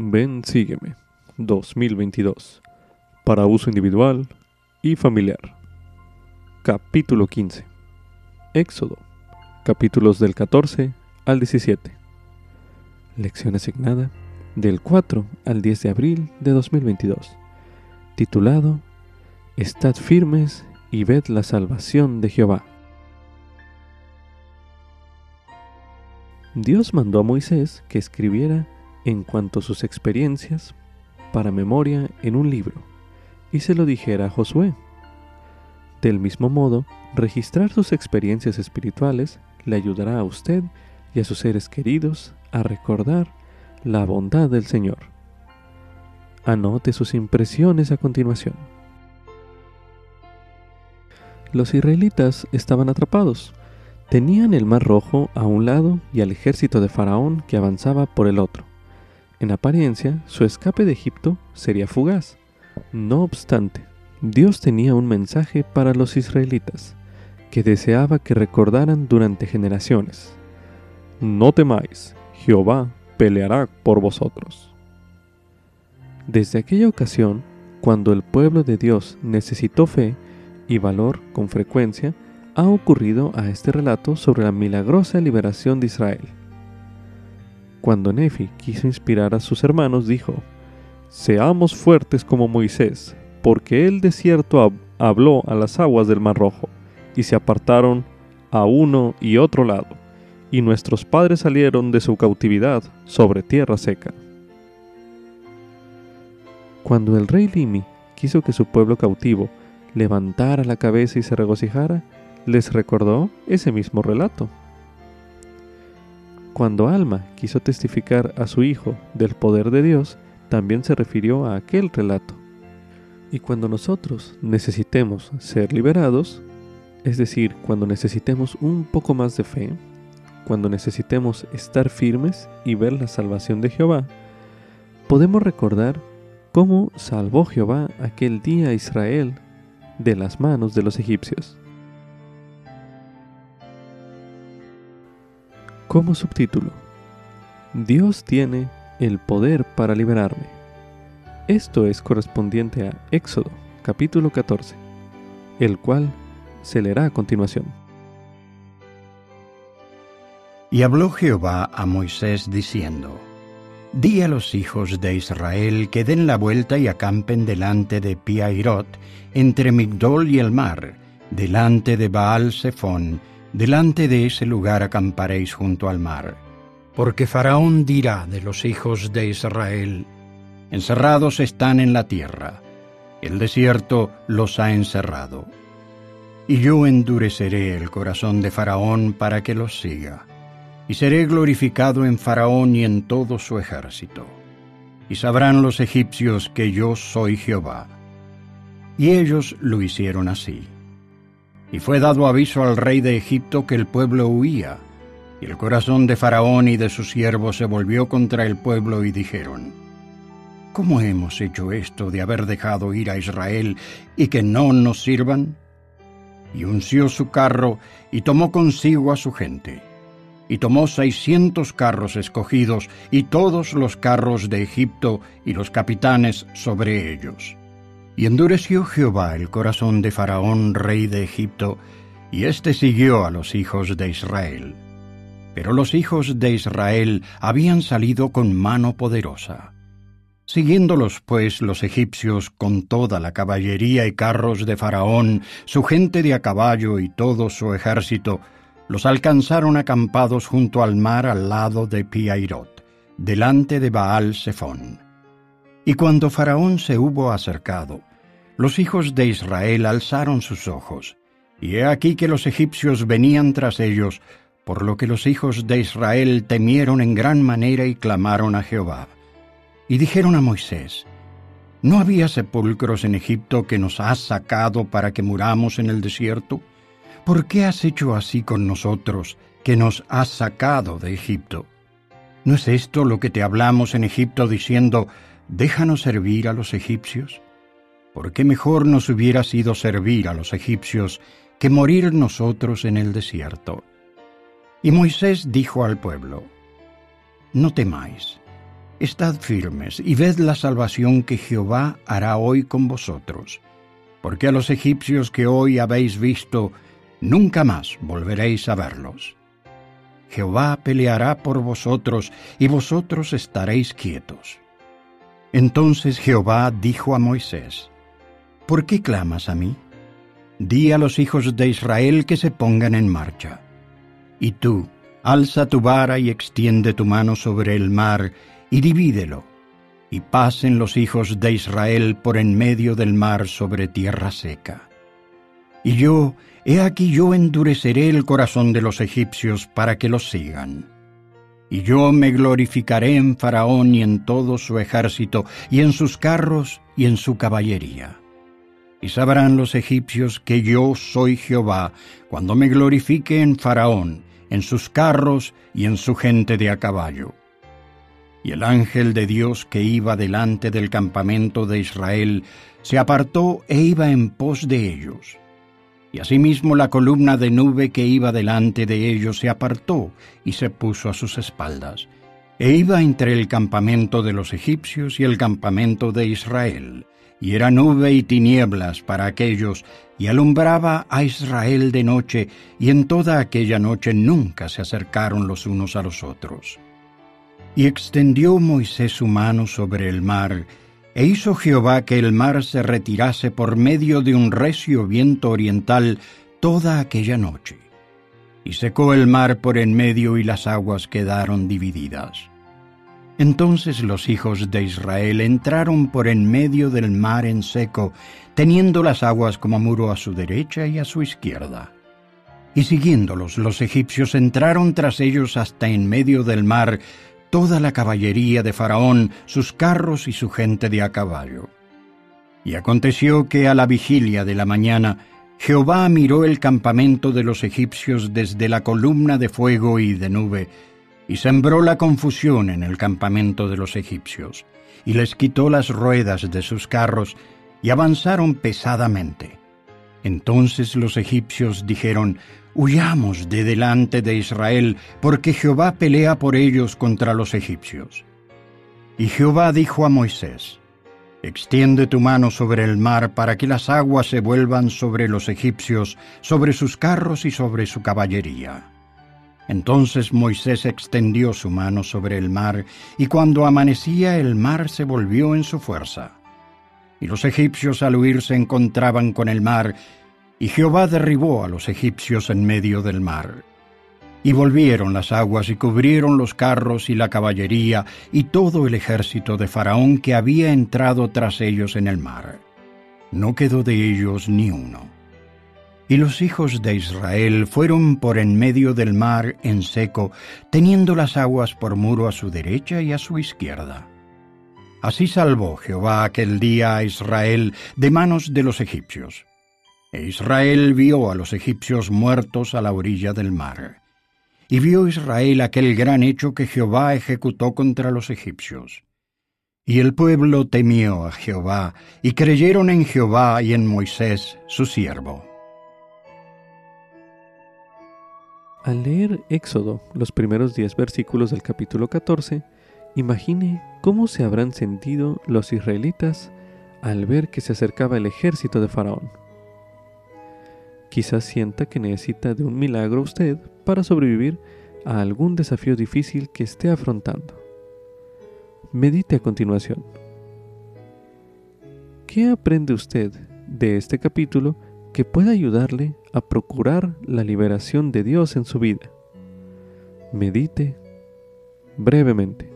Ven, sígueme 2022 para uso individual y familiar. Capítulo 15. Éxodo. Capítulos del 14 al 17. Lección asignada del 4 al 10 de abril de 2022. Titulado Estad firmes y ved la salvación de Jehová. Dios mandó a Moisés que escribiera en cuanto a sus experiencias para memoria en un libro y se lo dijera a Josué. Del mismo modo, registrar sus experiencias espirituales le ayudará a usted y a sus seres queridos a recordar la bondad del Señor. Anote sus impresiones a continuación. Los israelitas estaban atrapados. Tenían el mar rojo a un lado y al ejército de Faraón que avanzaba por el otro. En apariencia, su escape de Egipto sería fugaz. No obstante, Dios tenía un mensaje para los israelitas que deseaba que recordaran durante generaciones. No temáis, Jehová peleará por vosotros. Desde aquella ocasión, cuando el pueblo de Dios necesitó fe y valor con frecuencia, ha ocurrido a este relato sobre la milagrosa liberación de Israel. Cuando Nefi quiso inspirar a sus hermanos, dijo, Seamos fuertes como Moisés, porque él de cierto habló a las aguas del Mar Rojo, y se apartaron a uno y otro lado, y nuestros padres salieron de su cautividad sobre tierra seca. Cuando el rey Limi quiso que su pueblo cautivo levantara la cabeza y se regocijara, les recordó ese mismo relato. Cuando Alma quiso testificar a su hijo del poder de Dios, también se refirió a aquel relato. Y cuando nosotros necesitemos ser liberados, es decir, cuando necesitemos un poco más de fe, cuando necesitemos estar firmes y ver la salvación de Jehová, podemos recordar cómo salvó Jehová aquel día a Israel de las manos de los egipcios. Como subtítulo, Dios tiene el poder para liberarme. Esto es correspondiente a Éxodo, capítulo 14, el cual se leerá a continuación. Y habló Jehová a Moisés diciendo, Di a los hijos de Israel que den la vuelta y acampen delante de Piairot, entre Migdol y el mar, delante de Baal Zephón, delante de ese lugar acamparéis junto al mar. Porque Faraón dirá de los hijos de Israel, encerrados están en la tierra, el desierto los ha encerrado. Y yo endureceré el corazón de Faraón para que los siga, y seré glorificado en Faraón y en todo su ejército. Y sabrán los egipcios que yo soy Jehová. Y ellos lo hicieron así. Y fue dado aviso al rey de Egipto que el pueblo huía, y el corazón de Faraón y de sus siervos se volvió contra el pueblo y dijeron, ¿Cómo hemos hecho esto de haber dejado ir a Israel y que no nos sirvan? Y unció su carro y tomó consigo a su gente. Y tomó seiscientos carros escogidos y todos los carros de Egipto y los capitanes sobre ellos y endureció Jehová el corazón de Faraón, rey de Egipto, y éste siguió a los hijos de Israel. Pero los hijos de Israel habían salido con mano poderosa. Siguiéndolos pues los egipcios con toda la caballería y carros de Faraón, su gente de a caballo y todo su ejército, los alcanzaron acampados junto al mar al lado de Piairot, delante de Baal Zephón. Y cuando Faraón se hubo acercado, los hijos de Israel alzaron sus ojos, y he aquí que los egipcios venían tras ellos, por lo que los hijos de Israel temieron en gran manera y clamaron a Jehová. Y dijeron a Moisés, ¿No había sepulcros en Egipto que nos has sacado para que muramos en el desierto? ¿Por qué has hecho así con nosotros, que nos has sacado de Egipto? ¿No es esto lo que te hablamos en Egipto diciendo, déjanos servir a los egipcios? Porque mejor nos hubiera sido servir a los egipcios que morir nosotros en el desierto. Y Moisés dijo al pueblo, No temáis, Estad firmes y ved la salvación que Jehová hará hoy con vosotros, porque a los egipcios que hoy habéis visto, nunca más volveréis a verlos. Jehová peleará por vosotros, y vosotros estaréis quietos. Entonces Jehová dijo a Moisés, ¿Por qué clamas a mí? Di a los hijos de Israel que se pongan en marcha. Y tú, alza tu vara y extiende tu mano sobre el mar, y divídelo, y pasen los hijos de Israel por en medio del mar sobre tierra seca. Y yo, he aquí yo endureceré el corazón de los egipcios para que los sigan. Y yo me glorificaré en Faraón y en todo su ejército, y en sus carros y en su caballería. Y sabrán los egipcios que yo soy Jehová, cuando me glorifique en Faraón, en sus carros y en su gente de a caballo. Y el ángel de Dios que iba delante del campamento de Israel se apartó e iba en pos de ellos. Y asimismo la columna de nube que iba delante de ellos se apartó y se puso a sus espaldas, e iba entre el campamento de los egipcios y el campamento de Israel, y era nube y tinieblas para aquellos, y alumbraba a Israel de noche, y en toda aquella noche nunca se acercaron los unos a los otros. Y extendió Moisés su mano sobre el mar, e hizo Jehová que el mar se retirase por medio de un recio viento oriental toda aquella noche. Y secó el mar por en medio y las aguas quedaron divididas. Entonces los hijos de Israel entraron por en medio del mar en seco, teniendo las aguas como muro a su derecha y a su izquierda. Y siguiéndolos los egipcios entraron tras ellos hasta en medio del mar, toda la caballería de Faraón, sus carros y su gente de a caballo. Y aconteció que a la vigilia de la mañana Jehová miró el campamento de los egipcios desde la columna de fuego y de nube, y sembró la confusión en el campamento de los egipcios, y les quitó las ruedas de sus carros, y avanzaron pesadamente. Entonces los egipcios dijeron, Huyamos de delante de Israel, porque Jehová pelea por ellos contra los egipcios. Y Jehová dijo a Moisés, Extiende tu mano sobre el mar para que las aguas se vuelvan sobre los egipcios, sobre sus carros y sobre su caballería. Entonces Moisés extendió su mano sobre el mar, y cuando amanecía el mar se volvió en su fuerza. Y los egipcios al huir se encontraban con el mar, y Jehová derribó a los egipcios en medio del mar. Y volvieron las aguas y cubrieron los carros y la caballería y todo el ejército de Faraón que había entrado tras ellos en el mar. No quedó de ellos ni uno. Y los hijos de Israel fueron por en medio del mar en seco, teniendo las aguas por muro a su derecha y a su izquierda. Así salvó Jehová aquel día a Israel de manos de los egipcios. E Israel vio a los egipcios muertos a la orilla del mar. Y vio Israel aquel gran hecho que Jehová ejecutó contra los egipcios. Y el pueblo temió a Jehová, y creyeron en Jehová y en Moisés, su siervo. Al leer Éxodo, los primeros diez versículos del capítulo 14, imagine cómo se habrán sentido los israelitas al ver que se acercaba el ejército de Faraón. Quizás sienta que necesita de un milagro usted para sobrevivir a algún desafío difícil que esté afrontando. Medite a continuación. ¿Qué aprende usted de este capítulo que pueda ayudarle a procurar la liberación de Dios en su vida? Medite brevemente.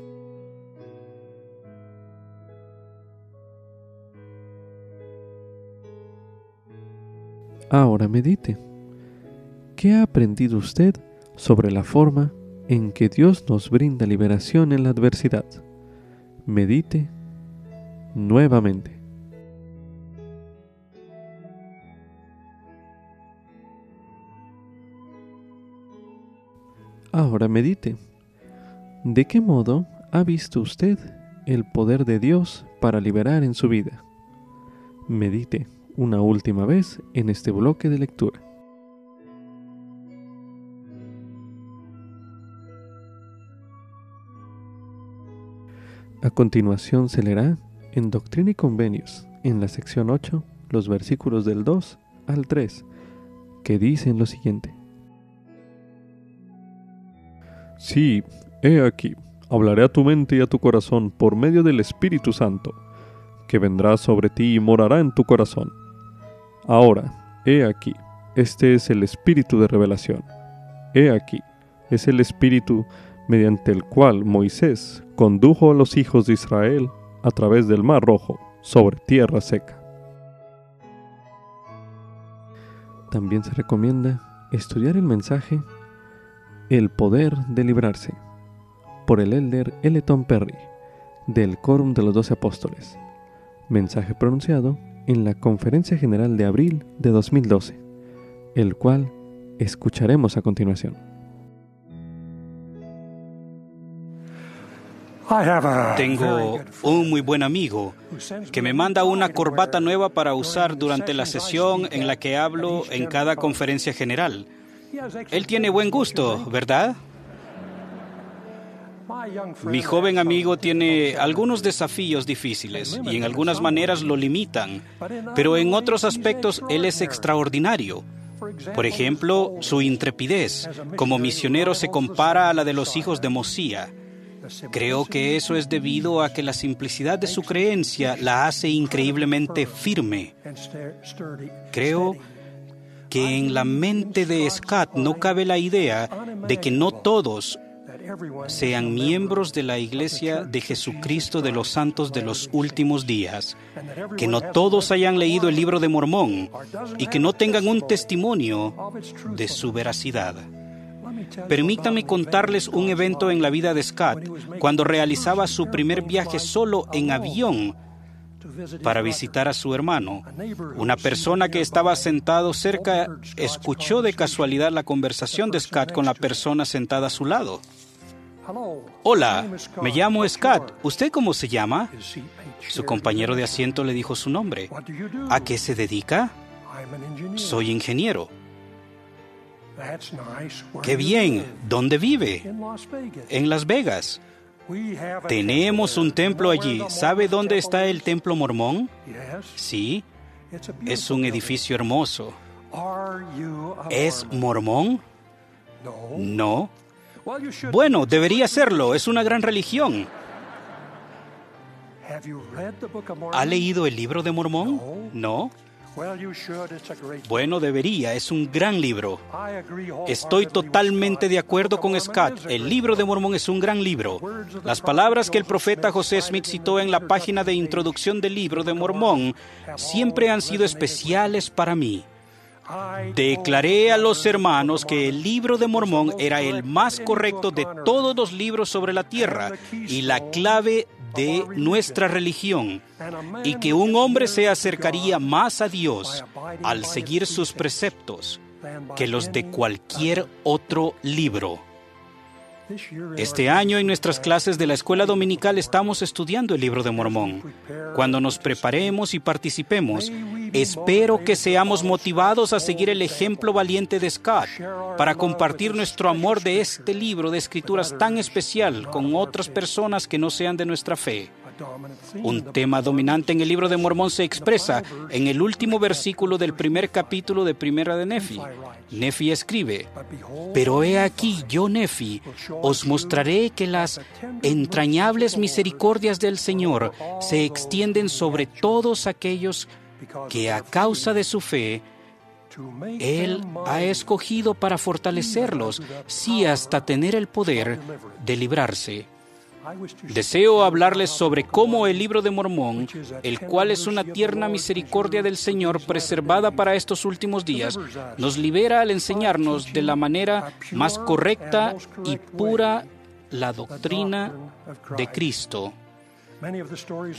Ahora medite. ¿Qué ha aprendido usted sobre la forma en que Dios nos brinda liberación en la adversidad? Medite nuevamente. Ahora medite. ¿De qué modo ha visto usted el poder de Dios para liberar en su vida? Medite una última vez en este bloque de lectura. A continuación se leerá en Doctrina y Convenios, en la sección 8, los versículos del 2 al 3, que dicen lo siguiente. Sí, he aquí, hablaré a tu mente y a tu corazón por medio del Espíritu Santo, que vendrá sobre ti y morará en tu corazón. Ahora, he aquí, este es el Espíritu de revelación. He aquí, es el Espíritu mediante el cual Moisés condujo a los hijos de Israel a través del Mar Rojo sobre tierra seca. También se recomienda estudiar el mensaje El poder de librarse por el elder Eleton Perry del Quórum de los Doce Apóstoles, mensaje pronunciado en la Conferencia General de abril de 2012, el cual escucharemos a continuación. Tengo un muy buen amigo que me manda una corbata nueva para usar durante la sesión en la que hablo en cada conferencia general. Él tiene buen gusto, ¿verdad? Mi joven amigo tiene algunos desafíos difíciles y en algunas maneras lo limitan, pero en otros aspectos él es extraordinario. Por ejemplo, su intrepidez como misionero se compara a la de los hijos de Mosía. Creo que eso es debido a que la simplicidad de su creencia la hace increíblemente firme. Creo que en la mente de Scott no cabe la idea de que no todos sean miembros de la Iglesia de Jesucristo de los Santos de los últimos días, que no todos hayan leído el libro de Mormón y que no tengan un testimonio de su veracidad. Permítame contarles un evento en la vida de Scott cuando realizaba su primer viaje solo en avión para visitar a su hermano. Una persona que estaba sentado cerca escuchó de casualidad la conversación de Scott con la persona sentada a su lado. Hola, me llamo Scott. ¿Usted cómo se llama? Su compañero de asiento le dijo su nombre. ¿A qué se dedica? Soy ingeniero. Qué bien. ¿Dónde vive? En Las Vegas. Tenemos un templo allí. ¿Sabe dónde está el templo mormón? Sí. Es un edificio hermoso. ¿Es mormón? No. Bueno, debería serlo. Es una gran religión. ¿Ha leído el libro de Mormón? No. Bueno, debería, es un gran libro. Estoy totalmente de acuerdo con Scott. El libro de Mormón es un gran libro. Las palabras que el profeta José Smith citó en la página de introducción del libro de Mormón siempre han sido especiales para mí. Declaré a los hermanos que el libro de Mormón era el más correcto de todos los libros sobre la tierra y la clave de nuestra religión y que un hombre se acercaría más a Dios al seguir sus preceptos que los de cualquier otro libro. Este año en nuestras clases de la escuela dominical estamos estudiando el libro de Mormón. Cuando nos preparemos y participemos, espero que seamos motivados a seguir el ejemplo valiente de Scott para compartir nuestro amor de este libro de escrituras tan especial con otras personas que no sean de nuestra fe. Un tema dominante en el libro de Mormón se expresa en el último versículo del primer capítulo de Primera de Nefi. Nefi escribe, Pero he aquí, yo Nefi, os mostraré que las entrañables misericordias del Señor se extienden sobre todos aquellos que a causa de su fe él ha escogido para fortalecerlos, sí hasta tener el poder de librarse. Deseo hablarles sobre cómo el libro de Mormón, el cual es una tierna misericordia del Señor preservada para estos últimos días, nos libera al enseñarnos de la manera más correcta y pura la doctrina de Cristo.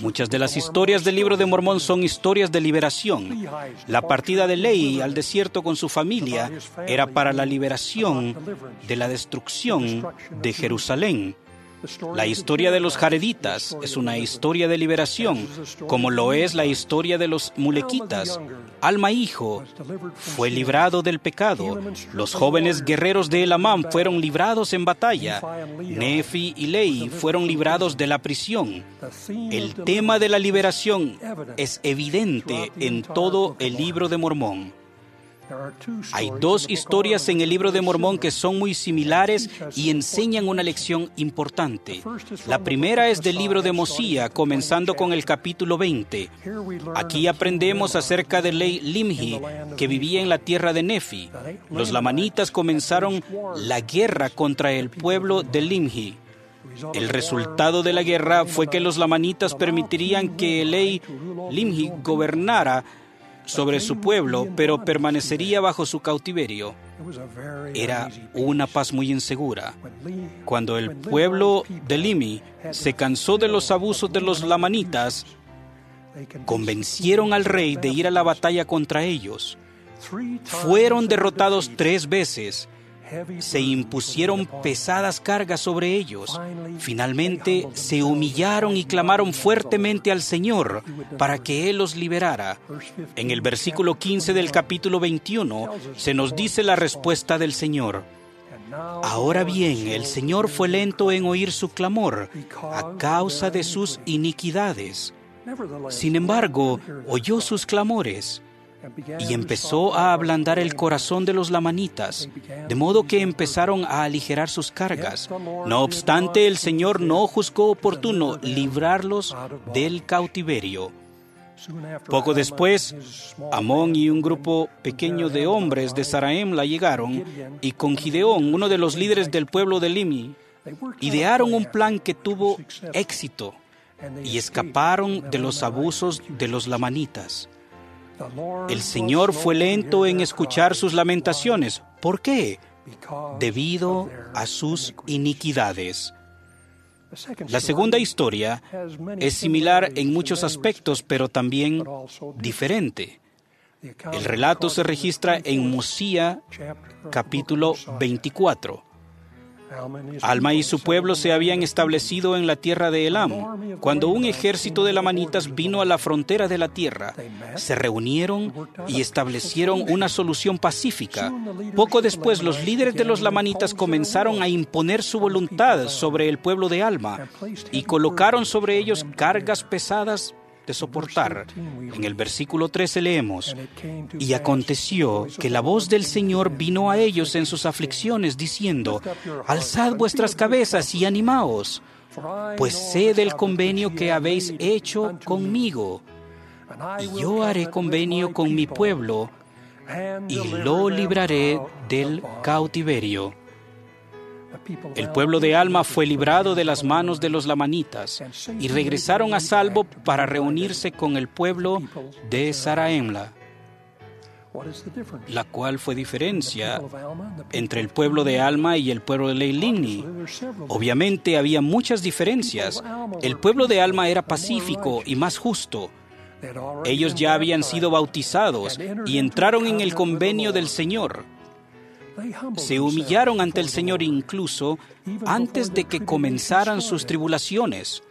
Muchas de las historias del libro de Mormón son historias de liberación. La partida de Ley al desierto con su familia era para la liberación de la destrucción de Jerusalén. La historia de los jareditas es una historia de liberación, como lo es la historia de los mulequitas. Alma hijo fue librado del pecado. Los jóvenes guerreros de Elamam fueron librados en batalla. Nefi y Lei fueron librados de la prisión. El tema de la liberación es evidente en todo el libro de Mormón. Hay dos historias en el libro de Mormón que son muy similares y enseñan una lección importante. La primera es del libro de Mosía, comenzando con el capítulo 20. Aquí aprendemos acerca de Ley Limhi, que vivía en la tierra de Nefi. Los lamanitas comenzaron la guerra contra el pueblo de Limhi. El resultado de la guerra fue que los lamanitas permitirían que Ley Limhi gobernara sobre su pueblo, pero permanecería bajo su cautiverio. Era una paz muy insegura. Cuando el pueblo de Limi se cansó de los abusos de los lamanitas, convencieron al rey de ir a la batalla contra ellos. Fueron derrotados tres veces se impusieron pesadas cargas sobre ellos. Finalmente se humillaron y clamaron fuertemente al Señor para que Él los liberara. En el versículo 15 del capítulo 21 se nos dice la respuesta del Señor. Ahora bien, el Señor fue lento en oír su clamor a causa de sus iniquidades. Sin embargo, oyó sus clamores y empezó a ablandar el corazón de los lamanitas, de modo que empezaron a aligerar sus cargas. No obstante, el Señor no juzgó oportuno librarlos del cautiverio. Poco después, Amón y un grupo pequeño de hombres de Saraem la llegaron y con Gideón, uno de los líderes del pueblo de Limi, idearon un plan que tuvo éxito y escaparon de los abusos de los lamanitas. El Señor fue lento en escuchar sus lamentaciones. ¿Por qué? Debido a sus iniquidades. La segunda historia es similar en muchos aspectos, pero también diferente. El relato se registra en Mosía capítulo 24. Alma y su pueblo se habían establecido en la tierra de Elam. Cuando un ejército de lamanitas vino a la frontera de la tierra, se reunieron y establecieron una solución pacífica. Poco después, los líderes de los lamanitas comenzaron a imponer su voluntad sobre el pueblo de Alma y colocaron sobre ellos cargas pesadas de soportar. En el versículo 13 leemos, y aconteció que la voz del Señor vino a ellos en sus aflicciones, diciendo, alzad vuestras cabezas y animaos, pues sé del convenio que habéis hecho conmigo, y yo haré convenio con mi pueblo, y lo libraré del cautiverio. El pueblo de Alma fue librado de las manos de los lamanitas y regresaron a salvo para reunirse con el pueblo de Saraemla. La cual fue diferencia entre el pueblo de Alma y el pueblo de Leilini. Obviamente había muchas diferencias. El pueblo de Alma era pacífico y más justo. Ellos ya habían sido bautizados y entraron en el convenio del Señor. Se humillaron ante el Señor incluso antes de que comenzaran sus tribulaciones.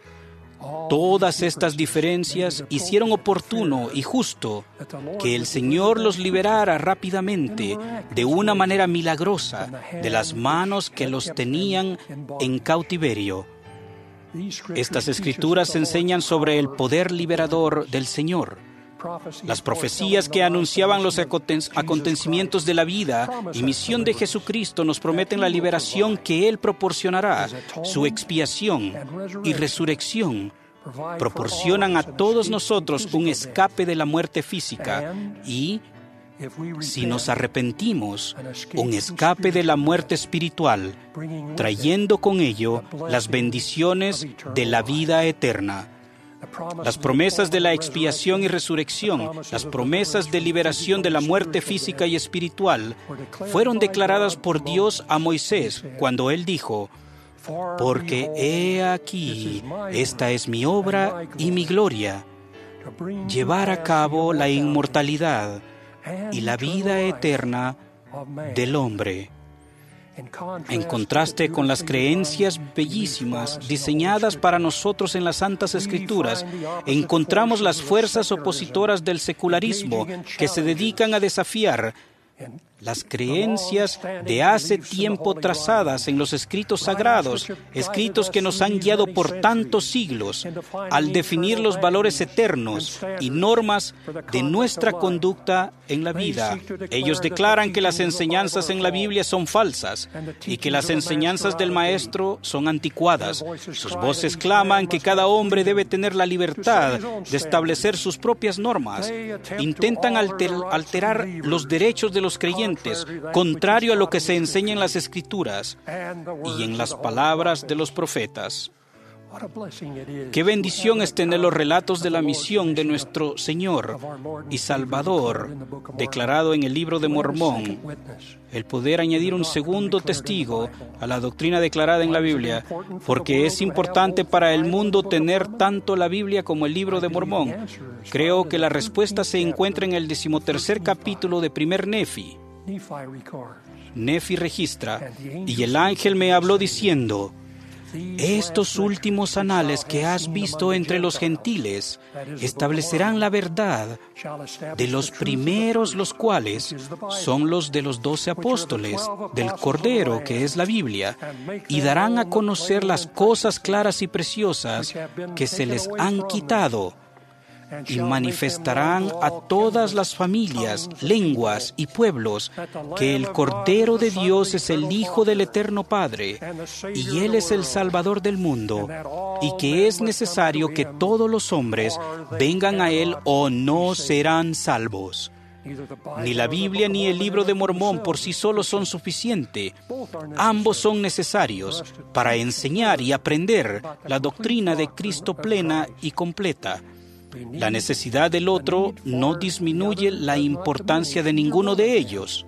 Todas estas diferencias hicieron oportuno y justo que el Señor los liberara rápidamente, de una manera milagrosa, de las manos que los tenían en cautiverio. Estas escrituras enseñan sobre el poder liberador del Señor las profecías que anunciaban los acontecimientos de la vida y misión de Jesucristo nos prometen la liberación que Él proporcionará, su expiación y resurrección. Proporcionan a todos nosotros un escape de la muerte física y, si nos arrepentimos, un escape de la muerte espiritual, trayendo con ello las bendiciones de la vida eterna. Las promesas de la expiación y resurrección, las promesas de liberación de la muerte física y espiritual, fueron declaradas por Dios a Moisés cuando él dijo, porque he aquí, esta es mi obra y mi gloria, llevar a cabo la inmortalidad y la vida eterna del hombre. En contraste con las creencias bellísimas diseñadas para nosotros en las Santas Escrituras, encontramos las fuerzas opositoras del secularismo que se dedican a desafiar las creencias de hace tiempo trazadas en los escritos sagrados, escritos que nos han guiado por tantos siglos, al definir los valores eternos y normas de nuestra conducta en la vida. Ellos declaran que las enseñanzas en la Biblia son falsas y que las enseñanzas del Maestro son anticuadas. Sus voces claman que cada hombre debe tener la libertad de establecer sus propias normas. Intentan alterar los derechos de los creyentes contrario a lo que se enseña en las escrituras y en las palabras de los profetas. Qué bendición es tener los relatos de la misión de nuestro Señor y Salvador declarado en el libro de Mormón. El poder añadir un segundo testigo a la doctrina declarada en la Biblia, porque es importante para el mundo tener tanto la Biblia como el libro de Mormón. Creo que la respuesta se encuentra en el decimotercer capítulo de Primer Nefi. Nefi registra, y el ángel me habló diciendo, estos últimos anales que has visto entre los gentiles establecerán la verdad de los primeros, los cuales son los de los doce apóstoles, del Cordero, que es la Biblia, y darán a conocer las cosas claras y preciosas que se les han quitado y manifestarán a todas las familias, lenguas y pueblos que el Cordero de Dios es el Hijo del Eterno Padre y Él es el Salvador del mundo y que es necesario que todos los hombres vengan a Él o no serán salvos. Ni la Biblia ni el libro de Mormón por sí solos son suficientes. Ambos son necesarios para enseñar y aprender la doctrina de Cristo plena y completa. La necesidad del otro no disminuye la importancia de ninguno de ellos.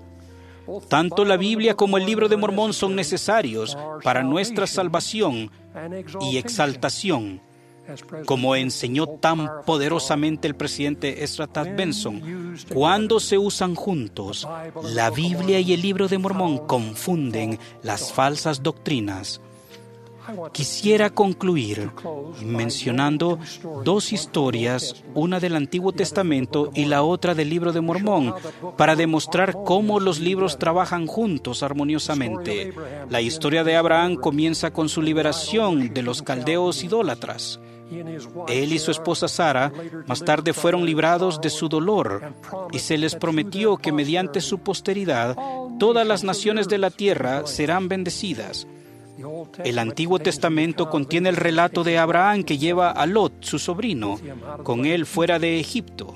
Tanto la Biblia como el libro de Mormón son necesarios para nuestra salvación y exaltación, como enseñó tan poderosamente el presidente Ezra Benson. Cuando se usan juntos, la Biblia y el libro de Mormón confunden las falsas doctrinas Quisiera concluir mencionando dos historias, una del Antiguo Testamento y la otra del libro de Mormón, para demostrar cómo los libros trabajan juntos armoniosamente. La historia de Abraham comienza con su liberación de los caldeos idólatras. Él y su esposa Sara más tarde fueron librados de su dolor y se les prometió que mediante su posteridad todas las naciones de la tierra serán bendecidas. El Antiguo Testamento contiene el relato de Abraham que lleva a Lot, su sobrino, con él fuera de Egipto.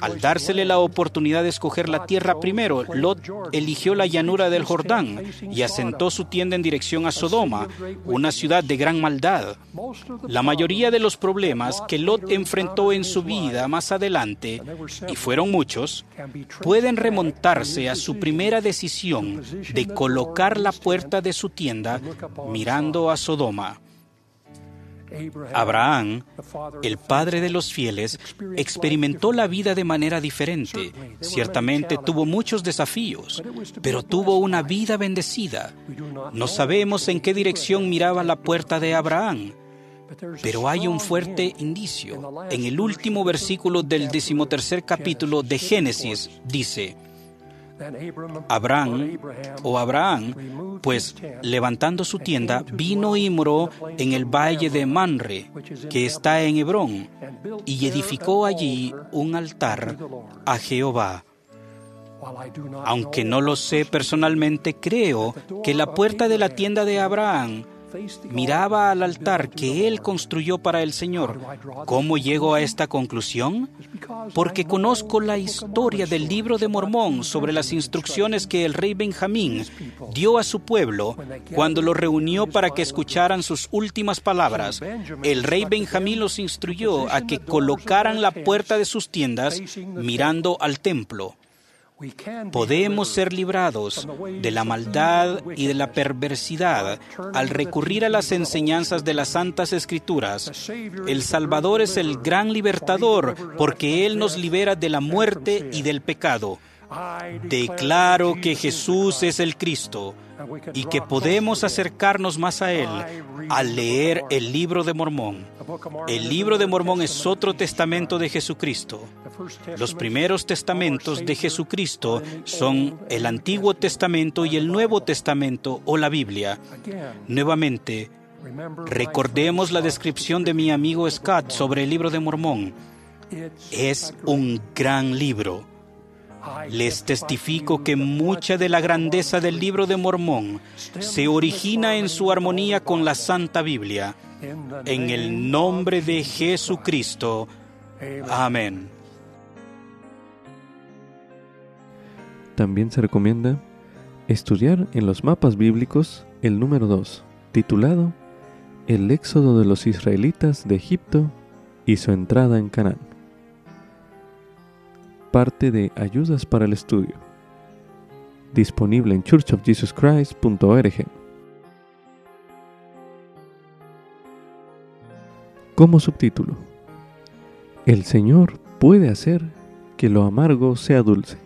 Al dársele la oportunidad de escoger la tierra primero, Lot eligió la llanura del Jordán y asentó su tienda en dirección a Sodoma, una ciudad de gran maldad. La mayoría de los problemas que Lot enfrentó en su vida más adelante, y fueron muchos, pueden remontarse a su primera decisión de colocar la puerta de su tienda mirando a Sodoma. Abraham, el padre de los fieles, experimentó la vida de manera diferente. Ciertamente tuvo muchos desafíos, pero tuvo una vida bendecida. No sabemos en qué dirección miraba la puerta de Abraham. Pero hay un fuerte indicio. En el último versículo del decimotercer capítulo de Génesis dice, Abraham o Abraham, pues levantando su tienda, vino y moró en el valle de Manre, que está en Hebrón, y edificó allí un altar a Jehová. Aunque no lo sé personalmente, creo que la puerta de la tienda de Abraham miraba al altar que él construyó para el Señor. ¿Cómo llego a esta conclusión? Porque conozco la historia del libro de Mormón sobre las instrucciones que el rey Benjamín dio a su pueblo cuando lo reunió para que escucharan sus últimas palabras. El rey Benjamín los instruyó a que colocaran la puerta de sus tiendas mirando al templo. Podemos ser librados de la maldad y de la perversidad al recurrir a las enseñanzas de las Santas Escrituras. El Salvador es el gran libertador porque Él nos libera de la muerte y del pecado. Declaro que Jesús es el Cristo, y que podemos acercarnos más a Él al leer el libro de Mormón. El libro de Mormón es otro testamento de Jesucristo. Los primeros testamentos de Jesucristo son el Antiguo Testamento y el Nuevo Testamento o la Biblia. Nuevamente, recordemos la descripción de mi amigo Scott sobre el libro de Mormón. Es un gran libro les testifico que mucha de la grandeza del libro de Mormón se origina en su armonía con la Santa Biblia. En el nombre de Jesucristo. Amén. También se recomienda estudiar en los mapas bíblicos el número 2, titulado El éxodo de los israelitas de Egipto y su entrada en Canaán parte de Ayudas para el Estudio, disponible en churchofjesuschrist.org. Como subtítulo, El Señor puede hacer que lo amargo sea dulce.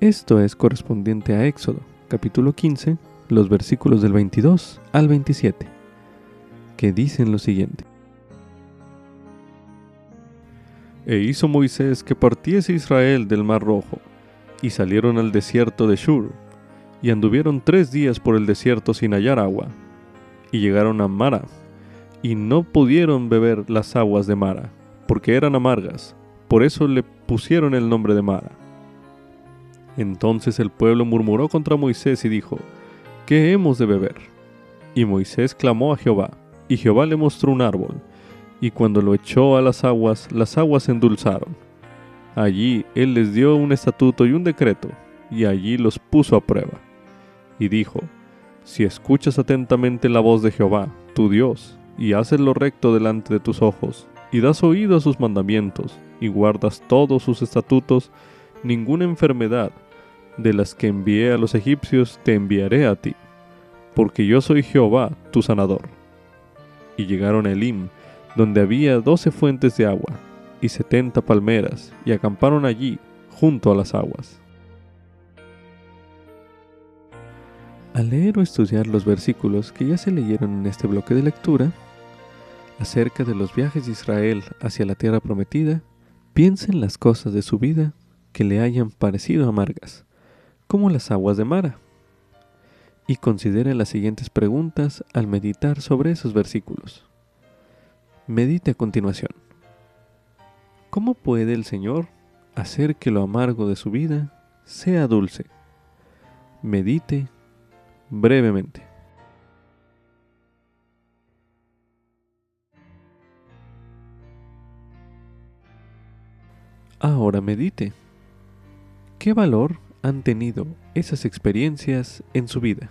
Esto es correspondiente a Éxodo, capítulo 15, los versículos del 22 al 27, que dicen lo siguiente. E hizo Moisés que partiese Israel del mar rojo, y salieron al desierto de Shur, y anduvieron tres días por el desierto sin hallar agua, y llegaron a Mara, y no pudieron beber las aguas de Mara, porque eran amargas, por eso le pusieron el nombre de Mara. Entonces el pueblo murmuró contra Moisés y dijo, ¿qué hemos de beber? Y Moisés clamó a Jehová, y Jehová le mostró un árbol, y cuando lo echó a las aguas, las aguas se endulzaron. Allí él les dio un estatuto y un decreto, y allí los puso a prueba. Y dijo, Si escuchas atentamente la voz de Jehová, tu Dios, y haces lo recto delante de tus ojos, y das oído a sus mandamientos, y guardas todos sus estatutos, ninguna enfermedad de las que envié a los egipcios te enviaré a ti, porque yo soy Jehová, tu sanador. Y llegaron a Elim, donde había doce fuentes de agua y setenta palmeras, y acamparon allí, junto a las aguas. Al leer o estudiar los versículos que ya se leyeron en este bloque de lectura, acerca de los viajes de Israel hacia la tierra prometida, piensen las cosas de su vida que le hayan parecido amargas, como las aguas de Mara, y considere las siguientes preguntas al meditar sobre esos versículos. Medite a continuación. ¿Cómo puede el Señor hacer que lo amargo de su vida sea dulce? Medite brevemente. Ahora medite. ¿Qué valor han tenido esas experiencias en su vida?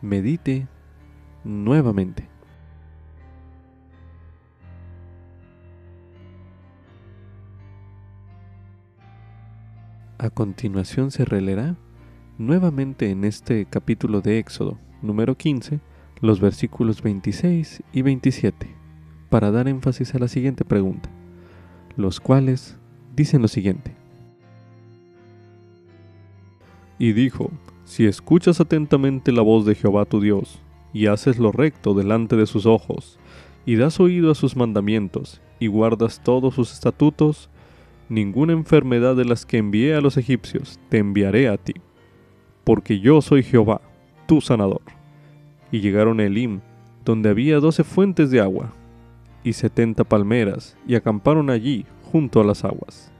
Medite nuevamente. A continuación se releerá nuevamente en este capítulo de Éxodo número 15 los versículos 26 y 27 para dar énfasis a la siguiente pregunta, los cuales dicen lo siguiente. Y dijo, si escuchas atentamente la voz de Jehová tu Dios, y haces lo recto delante de sus ojos, y das oído a sus mandamientos, y guardas todos sus estatutos, ninguna enfermedad de las que envié a los egipcios te enviaré a ti, porque yo soy Jehová, tu sanador. Y llegaron a Elim, donde había doce fuentes de agua, y setenta palmeras, y acamparon allí, junto a las aguas.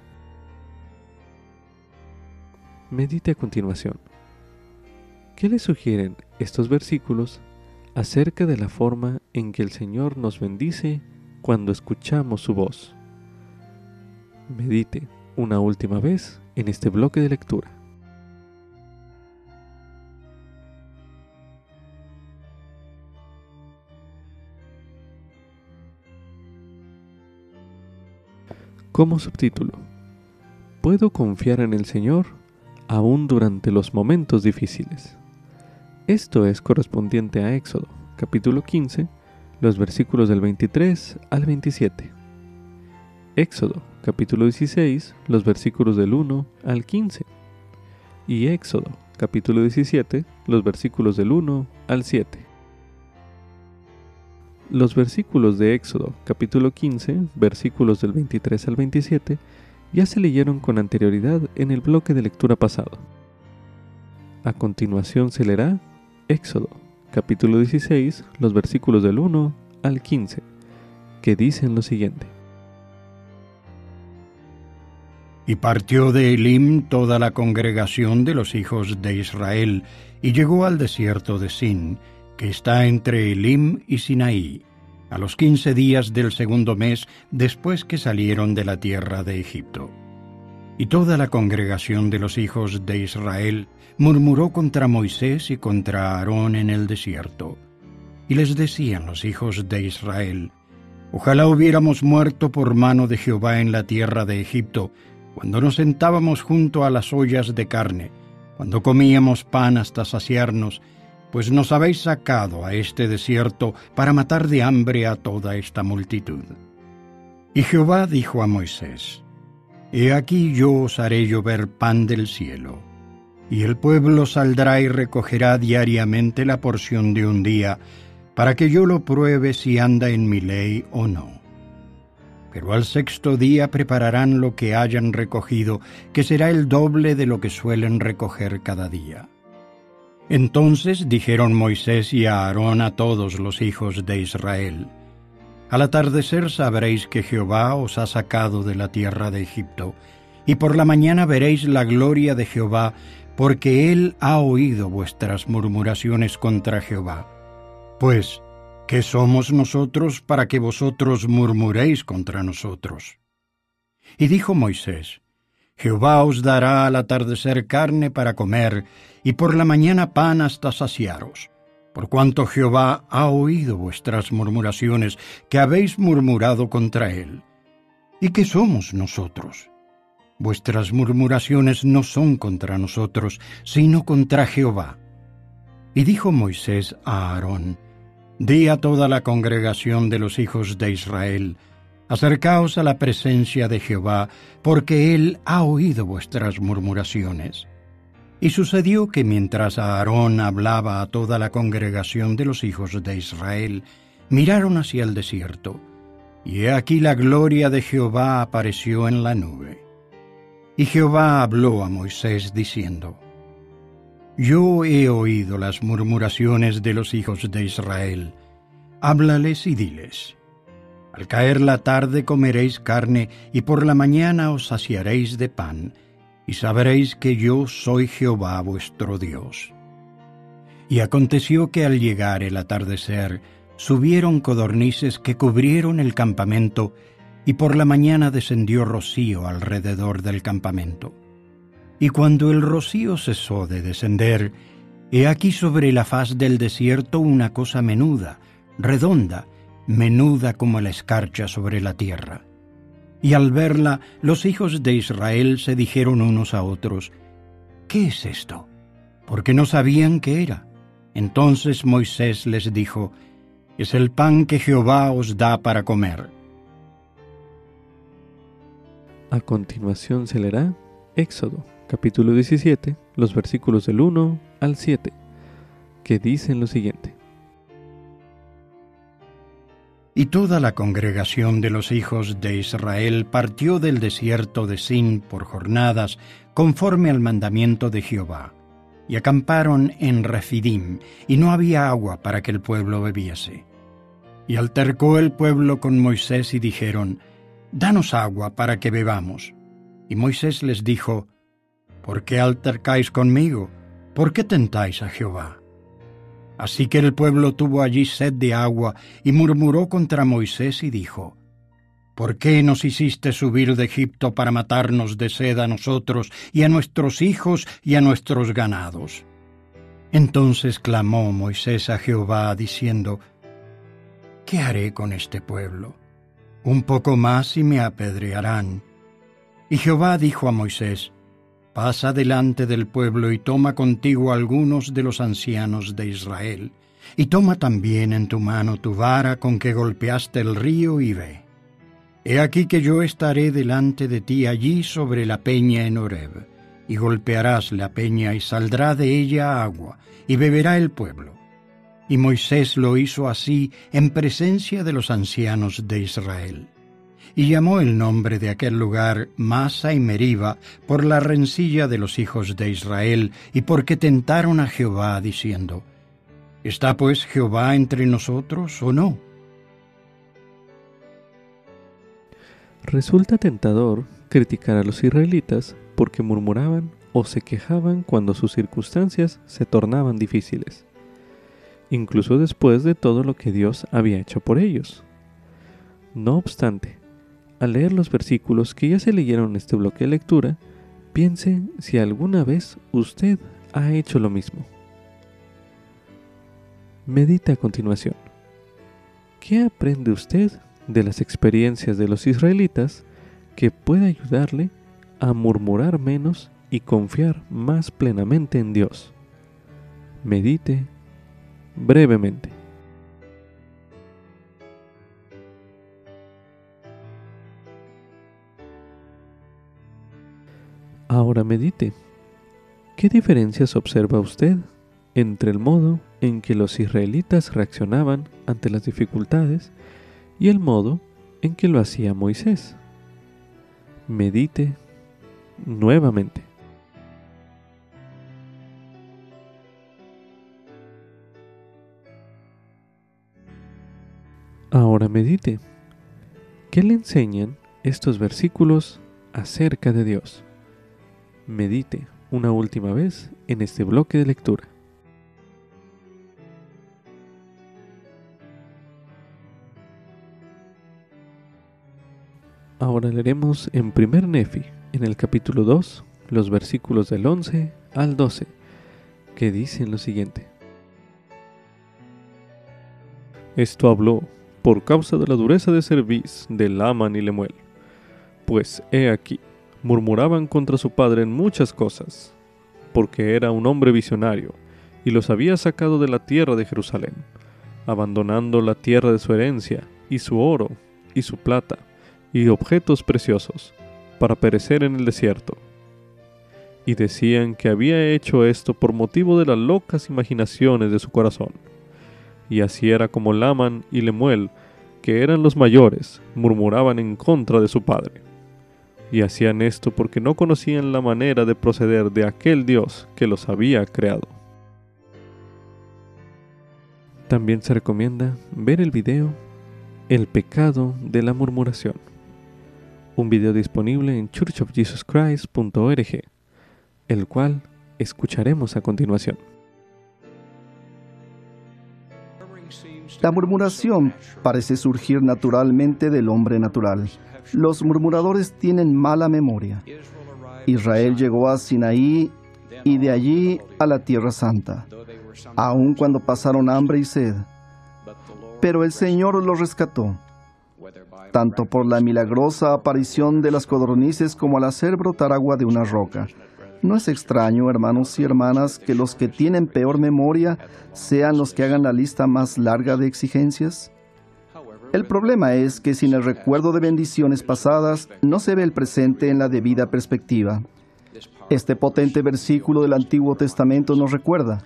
Medite a continuación. ¿Qué le sugieren estos versículos acerca de la forma en que el Señor nos bendice cuando escuchamos su voz? Medite una última vez en este bloque de lectura. Como subtítulo, Puedo confiar en el Señor aún durante los momentos difíciles. Esto es correspondiente a Éxodo, capítulo 15, los versículos del 23 al 27. Éxodo, capítulo 16, los versículos del 1 al 15. Y Éxodo, capítulo 17, los versículos del 1 al 7. Los versículos de Éxodo, capítulo 15, versículos del 23 al 27, ya se leyeron con anterioridad en el bloque de lectura pasado. A continuación se leerá Éxodo, capítulo 16, los versículos del 1 al 15, que dicen lo siguiente. Y partió de Elim toda la congregación de los hijos de Israel, y llegó al desierto de Sin, que está entre Elim y Sinaí, a los quince días del segundo mes después que salieron de la tierra de Egipto. Y toda la congregación de los hijos de Israel murmuró contra Moisés y contra Aarón en el desierto. Y les decían los hijos de Israel, Ojalá hubiéramos muerto por mano de Jehová en la tierra de Egipto, cuando nos sentábamos junto a las ollas de carne, cuando comíamos pan hasta saciarnos, pues nos habéis sacado a este desierto para matar de hambre a toda esta multitud. Y Jehová dijo a Moisés, He aquí yo os haré llover pan del cielo, y el pueblo saldrá y recogerá diariamente la porción de un día, para que yo lo pruebe si anda en mi ley o no pero al sexto día prepararán lo que hayan recogido, que será el doble de lo que suelen recoger cada día. Entonces dijeron Moisés y Aarón a todos los hijos de Israel, Al atardecer sabréis que Jehová os ha sacado de la tierra de Egipto, y por la mañana veréis la gloria de Jehová, porque él ha oído vuestras murmuraciones contra Jehová. Pues, ¿Qué somos nosotros para que vosotros murmuréis contra nosotros? Y dijo Moisés, Jehová os dará al atardecer carne para comer, y por la mañana pan hasta saciaros, por cuanto Jehová ha oído vuestras murmuraciones, que habéis murmurado contra él. ¿Y qué somos nosotros? Vuestras murmuraciones no son contra nosotros, sino contra Jehová. Y dijo Moisés a Aarón, Di a toda la congregación de los hijos de Israel, acercaos a la presencia de Jehová, porque Él ha oído vuestras murmuraciones. Y sucedió que mientras Aarón hablaba a toda la congregación de los hijos de Israel, miraron hacia el desierto, y he aquí la gloria de Jehová apareció en la nube. Y Jehová habló a Moisés diciendo, yo he oído las murmuraciones de los hijos de Israel. Háblales y diles. Al caer la tarde comeréis carne y por la mañana os saciaréis de pan, y sabréis que yo soy Jehová vuestro Dios. Y aconteció que al llegar el atardecer, subieron codornices que cubrieron el campamento, y por la mañana descendió rocío alrededor del campamento. Y cuando el rocío cesó de descender, he aquí sobre la faz del desierto una cosa menuda, redonda, menuda como la escarcha sobre la tierra. Y al verla, los hijos de Israel se dijeron unos a otros, ¿Qué es esto? Porque no sabían qué era. Entonces Moisés les dijo, Es el pan que Jehová os da para comer. A continuación se leerá Éxodo capítulo 17, los versículos del 1 al 7, que dicen lo siguiente. Y toda la congregación de los hijos de Israel partió del desierto de Sin por jornadas, conforme al mandamiento de Jehová, y acamparon en Refidim, y no había agua para que el pueblo bebiese. Y altercó el pueblo con Moisés y dijeron, Danos agua para que bebamos. Y Moisés les dijo, ¿Por qué altercáis conmigo? ¿Por qué tentáis a Jehová? Así que el pueblo tuvo allí sed de agua y murmuró contra Moisés y dijo, ¿Por qué nos hiciste subir de Egipto para matarnos de sed a nosotros y a nuestros hijos y a nuestros ganados? Entonces clamó Moisés a Jehová diciendo, ¿Qué haré con este pueblo? Un poco más y me apedrearán. Y Jehová dijo a Moisés, Pasa delante del pueblo y toma contigo algunos de los ancianos de Israel, y toma también en tu mano tu vara con que golpeaste el río y ve. He aquí que yo estaré delante de ti allí sobre la peña en Horeb, y golpearás la peña y saldrá de ella agua, y beberá el pueblo. Y Moisés lo hizo así en presencia de los ancianos de Israel. Y llamó el nombre de aquel lugar Masa y Meriba por la rencilla de los hijos de Israel y porque tentaron a Jehová diciendo, ¿Está pues Jehová entre nosotros o no? Resulta tentador criticar a los israelitas porque murmuraban o se quejaban cuando sus circunstancias se tornaban difíciles, incluso después de todo lo que Dios había hecho por ellos. No obstante, al leer los versículos que ya se leyeron en este bloque de lectura, piense si alguna vez usted ha hecho lo mismo. Medita a continuación. ¿Qué aprende usted de las experiencias de los israelitas que puede ayudarle a murmurar menos y confiar más plenamente en Dios. Medite brevemente. Ahora medite. ¿Qué diferencias observa usted entre el modo en que los israelitas reaccionaban ante las dificultades y el modo en que lo hacía Moisés. Medite nuevamente. Ahora medite. ¿Qué le enseñan estos versículos acerca de Dios? Medite una última vez en este bloque de lectura. Ahora leeremos en primer Nefi, en el capítulo 2, los versículos del 11 al 12, que dicen lo siguiente. Esto habló por causa de la dureza de cerviz de Laman y Lemuel, pues he aquí, murmuraban contra su padre en muchas cosas, porque era un hombre visionario, y los había sacado de la tierra de Jerusalén, abandonando la tierra de su herencia, y su oro, y su plata, y objetos preciosos, para perecer en el desierto. Y decían que había hecho esto por motivo de las locas imaginaciones de su corazón. Y así era como Laman y Lemuel, que eran los mayores, murmuraban en contra de su padre. Y hacían esto porque no conocían la manera de proceder de aquel Dios que los había creado. También se recomienda ver el video El pecado de la murmuración un video disponible en churchofjesuschrist.org, el cual escucharemos a continuación. La murmuración parece surgir naturalmente del hombre natural. Los murmuradores tienen mala memoria. Israel llegó a Sinaí y de allí a la Tierra Santa, aun cuando pasaron hambre y sed. Pero el Señor los rescató tanto por la milagrosa aparición de las codornices como al hacer brotar agua de una roca. No es extraño, hermanos y hermanas, que los que tienen peor memoria sean los que hagan la lista más larga de exigencias. El problema es que sin el recuerdo de bendiciones pasadas no se ve el presente en la debida perspectiva. Este potente versículo del Antiguo Testamento nos recuerda,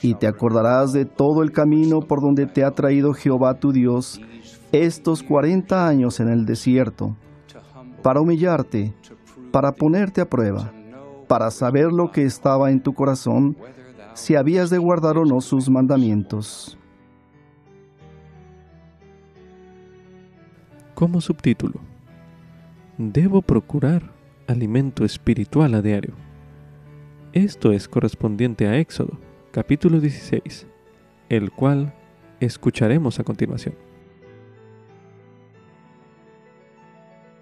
y te acordarás de todo el camino por donde te ha traído Jehová tu Dios, estos 40 años en el desierto para humillarte, para ponerte a prueba, para saber lo que estaba en tu corazón, si habías de guardar o no sus mandamientos. Como subtítulo, debo procurar alimento espiritual a diario. Esto es correspondiente a Éxodo, capítulo 16, el cual escucharemos a continuación.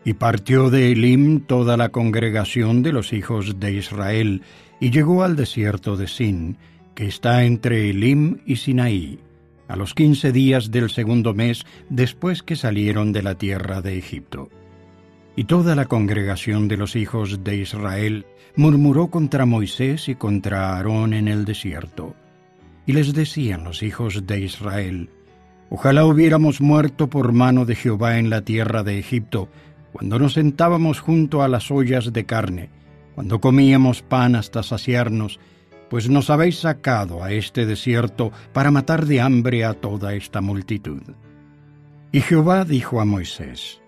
Y partió de Elim toda la congregación de los hijos de Israel, y llegó al desierto de Sin, que está entre Elim y Sinaí, a los quince días del segundo mes después que salieron de la tierra de Egipto. Y toda la congregación de los hijos de Israel murmuró contra Moisés y contra Aarón en el desierto. Y les decían los hijos de Israel, Ojalá hubiéramos muerto por mano de Jehová en la tierra de Egipto, cuando nos sentábamos junto a las ollas de carne, cuando comíamos pan hasta saciarnos, pues nos habéis sacado a este desierto para matar de hambre a toda esta multitud. Y Jehová dijo a Moisés,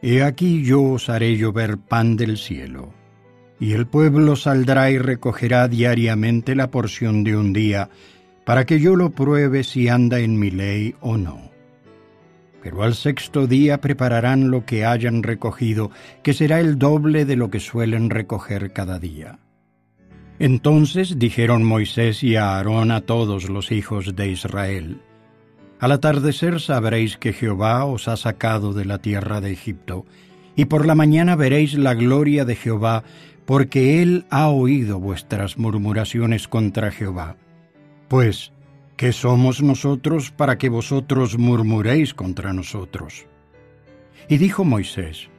He aquí yo os haré llover pan del cielo, y el pueblo saldrá y recogerá diariamente la porción de un día, para que yo lo pruebe si anda en mi ley o no. Pero al sexto día prepararán lo que hayan recogido, que será el doble de lo que suelen recoger cada día. Entonces dijeron Moisés y Aarón a todos los hijos de Israel, Al atardecer sabréis que Jehová os ha sacado de la tierra de Egipto, y por la mañana veréis la gloria de Jehová, porque él ha oído vuestras murmuraciones contra Jehová. Pues, ¿qué somos nosotros para que vosotros murmuréis contra nosotros? Y dijo Moisés,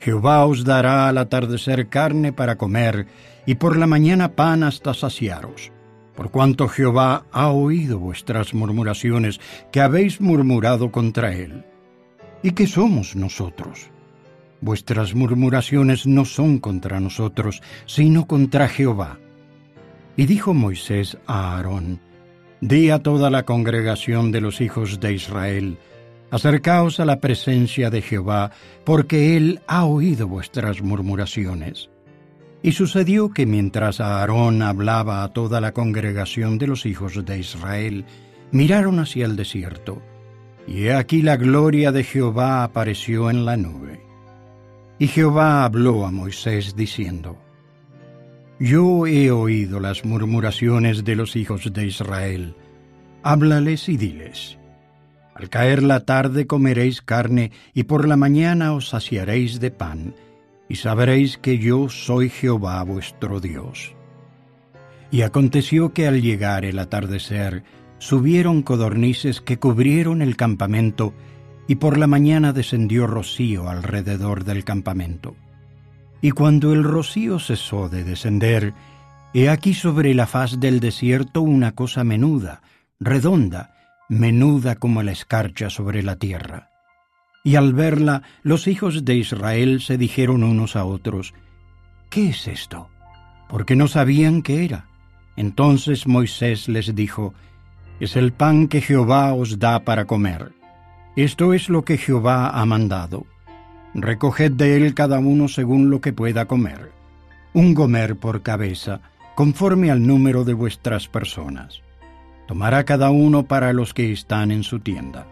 Jehová os dará al atardecer carne para comer, y por la mañana pan hasta saciaros. Por cuanto Jehová ha oído vuestras murmuraciones, que habéis murmurado contra él. ¿Y qué somos nosotros? Vuestras murmuraciones no son contra nosotros, sino contra Jehová. Y dijo Moisés a Aarón, Di a toda la congregación de los hijos de Israel, Acercaos a la presencia de Jehová, porque Él ha oído vuestras murmuraciones. Y sucedió que mientras Aarón hablaba a toda la congregación de los hijos de Israel, miraron hacia el desierto, y he aquí la gloria de Jehová apareció en la nube. Y Jehová habló a Moisés diciendo, Yo he oído las murmuraciones de los hijos de Israel, háblales y diles. Al caer la tarde comeréis carne, y por la mañana os saciaréis de pan, y sabréis que yo soy Jehová vuestro Dios. Y aconteció que al llegar el atardecer, subieron codornices que cubrieron el campamento, y por la mañana descendió rocío alrededor del campamento. Y cuando el rocío cesó de descender, he aquí sobre la faz del desierto una cosa menuda, redonda, menuda como la escarcha sobre la tierra. Y al verla, los hijos de Israel se dijeron unos a otros, ¿Qué es esto? Porque no sabían qué era. Entonces Moisés les dijo, Es el pan que Jehová os da para comer. Esto es lo que Jehová ha mandado. Recoged de él cada uno según lo que pueda comer, un gomer por cabeza, conforme al número de vuestras personas. Tomará cada uno para los que están en su tienda.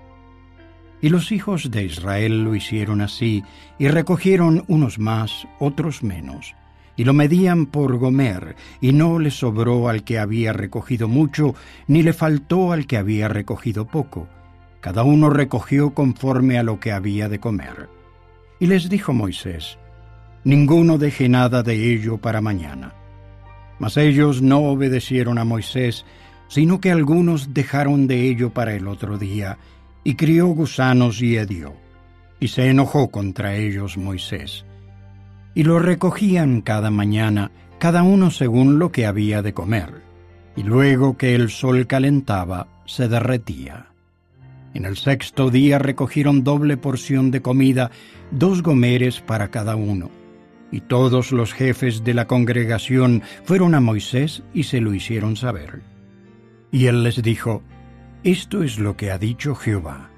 Y los hijos de Israel lo hicieron así, y recogieron unos más, otros menos, y lo medían por Gomer, y no le sobró al que había recogido mucho, ni le faltó al que había recogido poco. Cada uno recogió conforme a lo que había de comer. Y les dijo Moisés, Ninguno deje nada de ello para mañana. Mas ellos no obedecieron a Moisés, sino que algunos dejaron de ello para el otro día, y crió gusanos y hedió. Y se enojó contra ellos Moisés. Y lo recogían cada mañana, cada uno según lo que había de comer. Y luego que el sol calentaba, se derretía. En el sexto día recogieron doble porción de comida, dos gomeres para cada uno. Y todos los jefes de la congregación fueron a Moisés y se lo hicieron saber. Y él les dijo, esto es lo que ha dicho Jehová.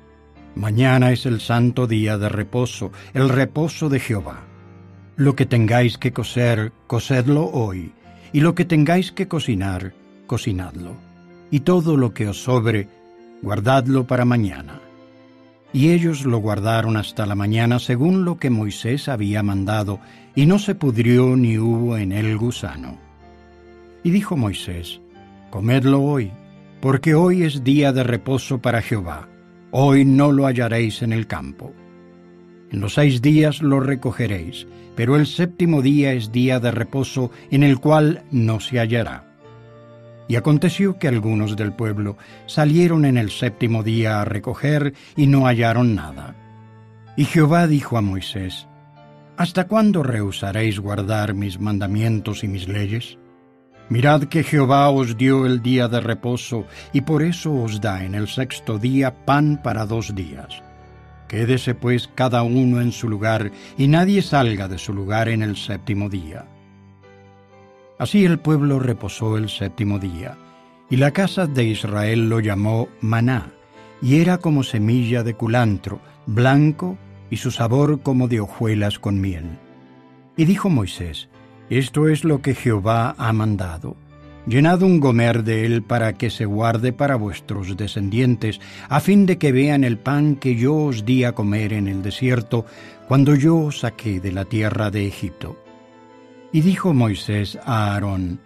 Mañana es el santo día de reposo, el reposo de Jehová. Lo que tengáis que coser, cosedlo hoy, y lo que tengáis que cocinar, cocinadlo. Y todo lo que os sobre, guardadlo para mañana. Y ellos lo guardaron hasta la mañana según lo que Moisés había mandado, y no se pudrió ni hubo en él gusano. Y dijo Moisés, Comedlo hoy, porque hoy es día de reposo para Jehová, hoy no lo hallaréis en el campo. En los seis días lo recogeréis, pero el séptimo día es día de reposo en el cual no se hallará. Y aconteció que algunos del pueblo salieron en el séptimo día a recoger y no hallaron nada. Y Jehová dijo a Moisés, ¿Hasta cuándo rehusaréis guardar mis mandamientos y mis leyes? Mirad que Jehová os dio el día de reposo, y por eso os da en el sexto día pan para dos días. Quédese pues cada uno en su lugar, y nadie salga de su lugar en el séptimo día. Así el pueblo reposó el séptimo día, y la casa de Israel lo llamó maná, y era como semilla de culantro, blanco, y su sabor como de hojuelas con miel. Y dijo Moisés, Esto es lo que Jehová ha mandado. Llenad un gomer de él para que se guarde para vuestros descendientes, a fin de que vean el pan que yo os di a comer en el desierto, cuando yo os saqué de la tierra de Egipto. Y dijo Moisés a Aarón,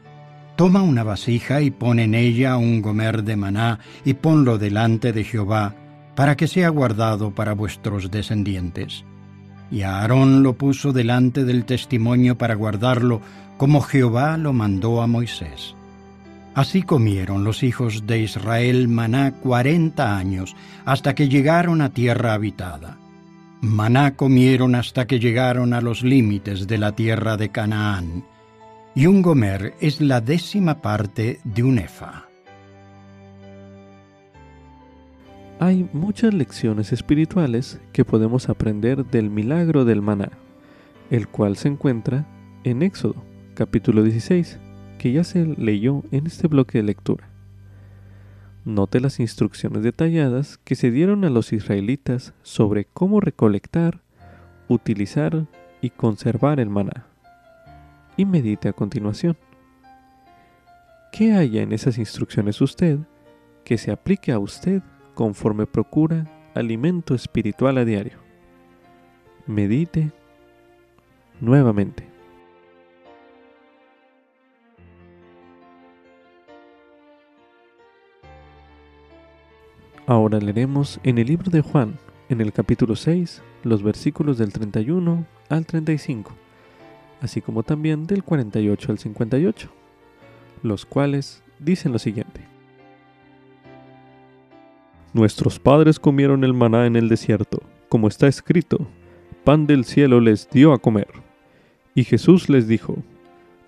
Toma una vasija y pon en ella un gomer de maná y ponlo delante de Jehová, para que sea guardado para vuestros descendientes. Y Aarón lo puso delante del testimonio para guardarlo, como Jehová lo mandó a Moisés. Así comieron los hijos de Israel maná cuarenta años, hasta que llegaron a tierra habitada. Maná comieron hasta que llegaron a los límites de la tierra de Canaán y un gomer es la décima parte de un efa. Hay muchas lecciones espirituales que podemos aprender del milagro del maná, el cual se encuentra en Éxodo, capítulo 16, que ya se leyó en este bloque de lectura. Note las instrucciones detalladas que se dieron a los israelitas sobre cómo recolectar, utilizar y conservar el maná y medite a continuación. ¿Qué haya en esas instrucciones usted que se aplique a usted conforme procura alimento espiritual a diario? Medite nuevamente. Ahora leeremos en el libro de Juan, en el capítulo 6, los versículos del 31 al 35 así como también del 48 al 58, los cuales dicen lo siguiente. Nuestros padres comieron el maná en el desierto, como está escrito, pan del cielo les dio a comer. Y Jesús les dijo,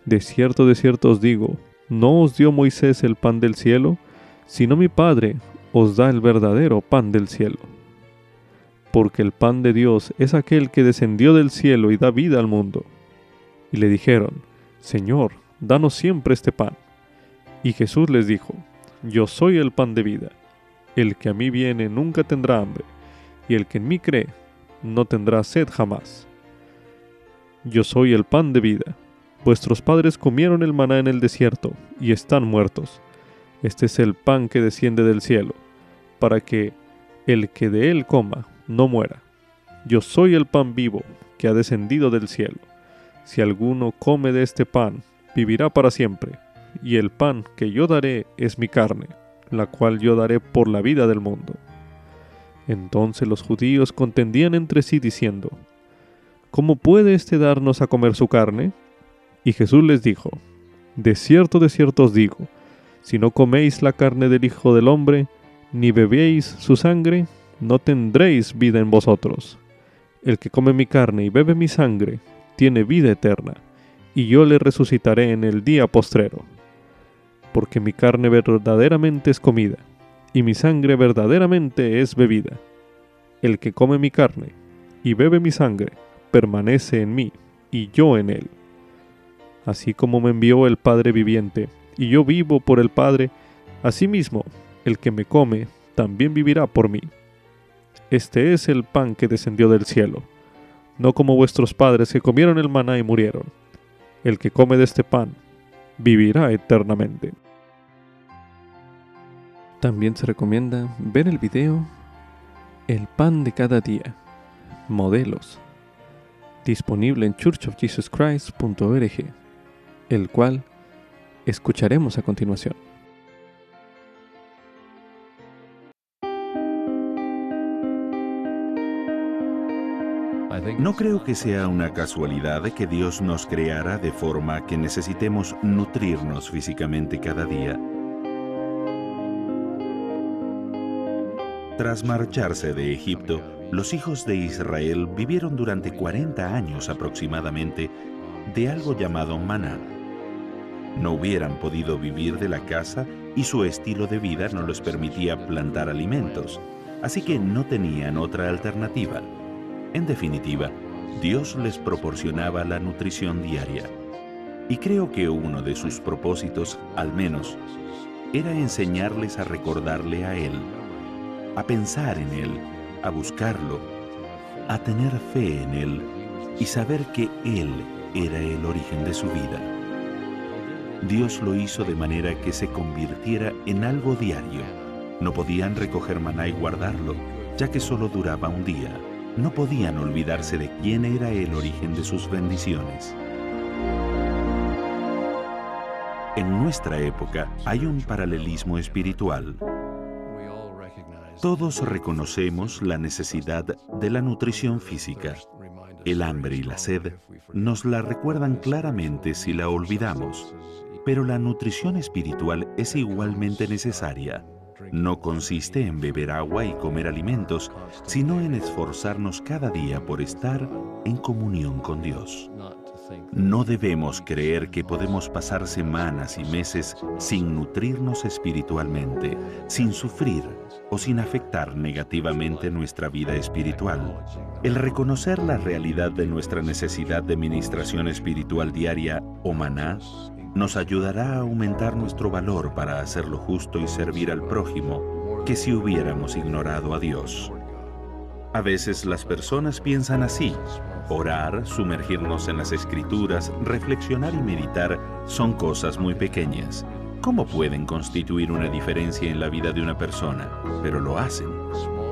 De cierto, de cierto os digo, no os dio Moisés el pan del cielo, sino mi Padre os da el verdadero pan del cielo. Porque el pan de Dios es aquel que descendió del cielo y da vida al mundo y le dijeron, Señor, danos siempre este pan. Y Jesús les dijo, Yo soy el pan de vida. El que a mí viene nunca tendrá hambre, y el que en mí cree no tendrá sed jamás. Yo soy el pan de vida. Vuestros padres comieron el maná en el desierto, y están muertos. Este es el pan que desciende del cielo, para que el que de él coma no muera. Yo soy el pan vivo que ha descendido del cielo. Si alguno come de este pan, vivirá para siempre, y el pan que yo daré es mi carne, la cual yo daré por la vida del mundo. Entonces los judíos contendían entre sí diciendo, ¿Cómo puede éste darnos a comer su carne? Y Jesús les dijo, De cierto, de cierto os digo, si no coméis la carne del Hijo del Hombre, ni bebéis su sangre, no tendréis vida en vosotros. El que come mi carne y bebe mi sangre, tiene vida eterna, y yo le resucitaré en el día postrero. Porque mi carne verdaderamente es comida, y mi sangre verdaderamente es bebida. El que come mi carne y bebe mi sangre, permanece en mí, y yo en él. Así como me envió el Padre viviente, y yo vivo por el Padre, asimismo, el que me come, también vivirá por mí. Este es el pan que descendió del cielo no como vuestros padres que comieron el maná y murieron. El que come de este pan vivirá eternamente. También se recomienda ver el video El pan de cada día, modelos, disponible en churchofjesuschrist.org, el cual escucharemos a continuación. No creo que sea una casualidad que Dios nos creara de forma que necesitemos nutrirnos físicamente cada día. Tras marcharse de Egipto, los hijos de Israel vivieron durante 40 años aproximadamente de algo llamado maná. No hubieran podido vivir de la casa y su estilo de vida no les permitía plantar alimentos, así que no tenían otra alternativa. En definitiva, Dios les proporcionaba la nutrición diaria. Y creo que uno de sus propósitos, al menos, era enseñarles a recordarle a Él, a pensar en Él, a buscarlo, a tener fe en Él y saber que Él era el origen de su vida. Dios lo hizo de manera que se convirtiera en algo diario. No podían recoger maná y guardarlo, ya que solo duraba un día. No podían olvidarse de quién era el origen de sus bendiciones. En nuestra época hay un paralelismo espiritual. Todos reconocemos la necesidad de la nutrición física. El hambre y la sed nos la recuerdan claramente si la olvidamos, pero la nutrición espiritual es igualmente necesaria. No consiste en beber agua y comer alimentos, sino en esforzarnos cada día por estar en comunión con Dios. No debemos creer que podemos pasar semanas y meses sin nutrirnos espiritualmente, sin sufrir o sin afectar negativamente nuestra vida espiritual. El reconocer la realidad de nuestra necesidad de ministración espiritual diaria o maná nos ayudará a aumentar nuestro valor para hacer lo justo y servir al prójimo que si hubiéramos ignorado a Dios. A veces las personas piensan así, Orar, sumergirnos en las escrituras, reflexionar y meditar son cosas muy pequeñas. ¿Cómo pueden constituir una diferencia en la vida de una persona? Pero lo hacen.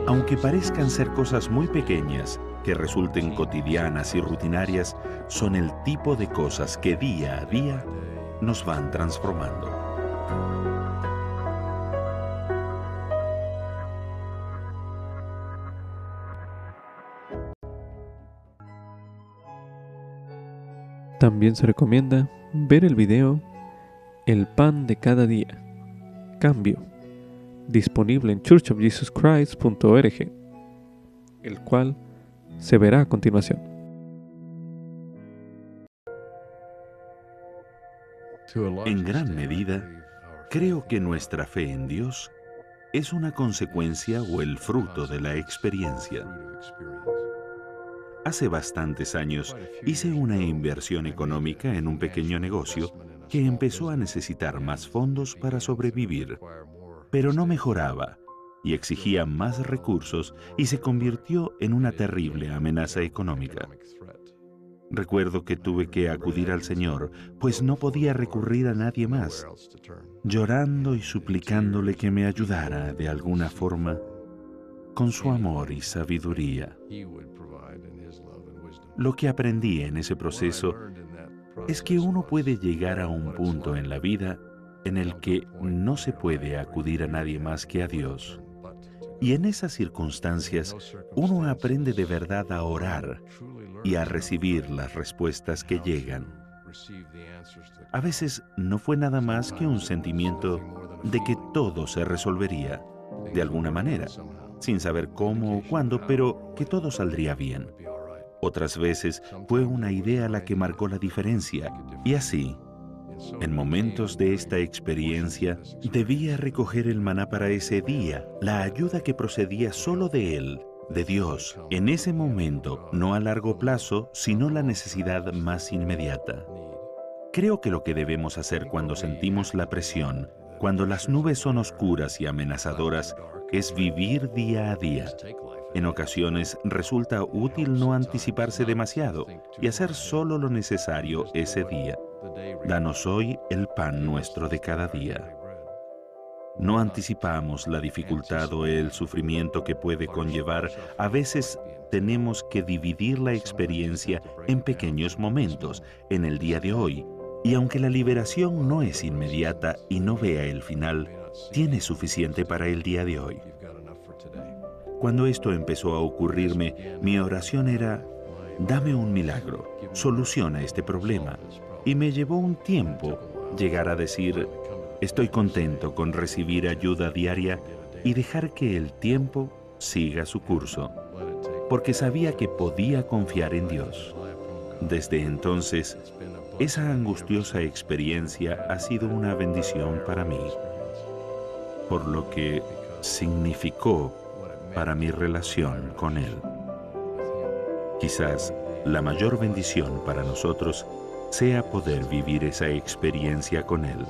Aunque parezcan ser cosas muy pequeñas, que resulten cotidianas y rutinarias, son el tipo de cosas que día a día nos van transformando. También se recomienda ver el video El pan de cada día, cambio, disponible en churchofjesuschrist.org, el cual se verá a continuación. En gran medida, creo que nuestra fe en Dios es una consecuencia o el fruto de la experiencia. Hace bastantes años hice una inversión económica en un pequeño negocio que empezó a necesitar más fondos para sobrevivir, pero no mejoraba y exigía más recursos y se convirtió en una terrible amenaza económica. Recuerdo que tuve que acudir al Señor, pues no podía recurrir a nadie más, llorando y suplicándole que me ayudara de alguna forma con su amor y sabiduría. Lo que aprendí en ese proceso es que uno puede llegar a un punto en la vida en el que no se puede acudir a nadie más que a Dios. Y en esas circunstancias uno aprende de verdad a orar y a recibir las respuestas que llegan. A veces no fue nada más que un sentimiento de que todo se resolvería, de alguna manera, sin saber cómo o cuándo, pero que todo saldría bien. Otras veces fue una idea la que marcó la diferencia. Y así, en momentos de esta experiencia, debía recoger el maná para ese día, la ayuda que procedía solo de Él, de Dios, en ese momento, no a largo plazo, sino la necesidad más inmediata. Creo que lo que debemos hacer cuando sentimos la presión, cuando las nubes son oscuras y amenazadoras, es vivir día a día, en ocasiones resulta útil no anticiparse demasiado y hacer solo lo necesario ese día. Danos hoy el pan nuestro de cada día. No anticipamos la dificultad o el sufrimiento que puede conllevar. A veces tenemos que dividir la experiencia en pequeños momentos en el día de hoy. Y aunque la liberación no es inmediata y no vea el final, tiene suficiente para el día de hoy. Cuando esto empezó a ocurrirme, mi oración era, dame un milagro, soluciona este problema. Y me llevó un tiempo llegar a decir, estoy contento con recibir ayuda diaria y dejar que el tiempo siga su curso, porque sabía que podía confiar en Dios. Desde entonces, esa angustiosa experiencia ha sido una bendición para mí, por lo que significó para mi relación con Él. Quizás la mayor bendición para nosotros sea poder vivir esa experiencia con Él.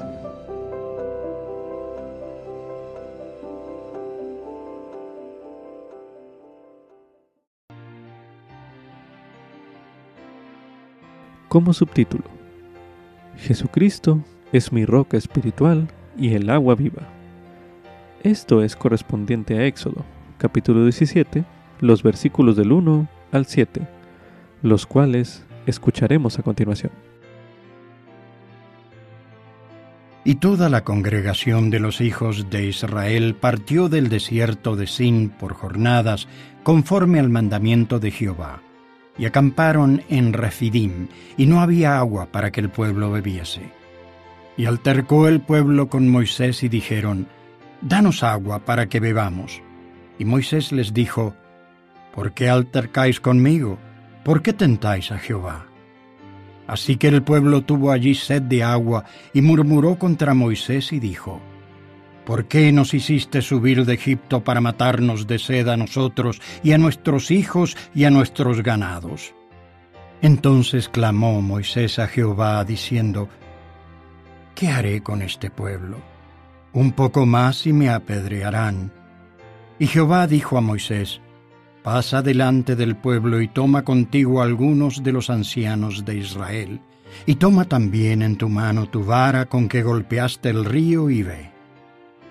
Como subtítulo, Jesucristo es mi roca espiritual y el agua viva. Esto es correspondiente a Éxodo, capítulo 17, los versículos del 1 al 7, los cuales escucharemos a continuación. Y toda la congregación de los hijos de Israel partió del desierto de Sin por jornadas, conforme al mandamiento de Jehová, y acamparon en Refidim, y no había agua para que el pueblo bebiese. Y altercó el pueblo con Moisés y dijeron, Danos agua para que bebamos. Y Moisés les dijo, ¿Por qué altercáis conmigo? ¿Por qué tentáis a Jehová? Así que el pueblo tuvo allí sed de agua y murmuró contra Moisés y dijo, ¿Por qué nos hiciste subir de Egipto para matarnos de sed a nosotros y a nuestros hijos y a nuestros ganados? Entonces clamó Moisés a Jehová diciendo, ¿Qué haré con este pueblo? Un poco más y me apedrearán. Y Jehová dijo a Moisés, Pasa delante del pueblo y toma contigo algunos de los ancianos de Israel, y toma también en tu mano tu vara con que golpeaste el río y ve.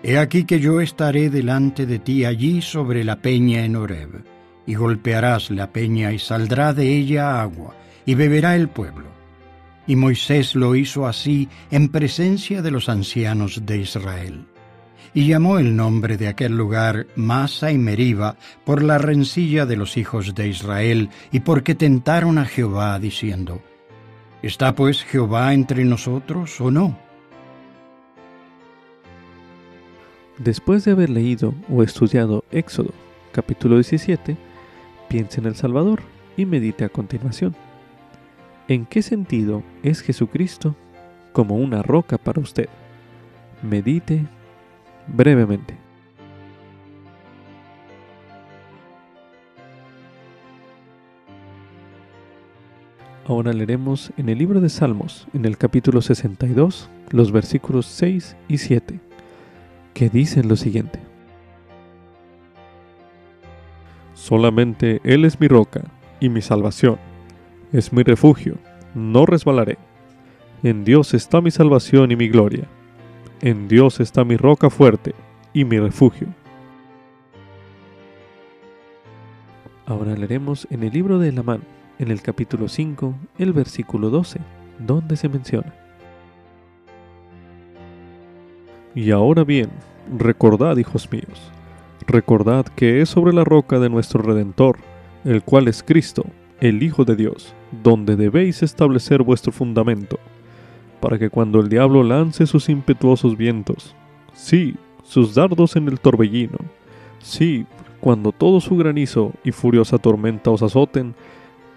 He aquí que yo estaré delante de ti allí sobre la peña en Horeb, y golpearás la peña y saldrá de ella agua, y beberá el pueblo. Y Moisés lo hizo así en presencia de los ancianos de Israel y llamó el nombre de aquel lugar Masa y Meriba por la rencilla de los hijos de Israel y porque tentaron a Jehová diciendo, ¿Está pues Jehová entre nosotros o no? Después de haber leído o estudiado Éxodo capítulo 17, piense en el Salvador y medite a continuación. ¿En qué sentido es Jesucristo como una roca para usted? Medite brevemente. Ahora leeremos en el libro de Salmos, en el capítulo 62, los versículos 6 y 7, que dicen lo siguiente. Solamente Él es mi roca y mi salvación, es mi refugio, no resbalaré. En Dios está mi salvación y mi gloria en Dios está mi roca fuerte y mi refugio. Ahora leeremos en el libro de Lamán, en el capítulo 5, el versículo 12, donde se menciona. Y ahora bien, recordad, hijos míos, recordad que es sobre la roca de nuestro Redentor, el cual es Cristo, el Hijo de Dios, donde debéis establecer vuestro fundamento para que cuando el diablo lance sus impetuosos vientos, sí, sus dardos en el torbellino, sí, cuando todo su granizo y furiosa tormenta os azoten,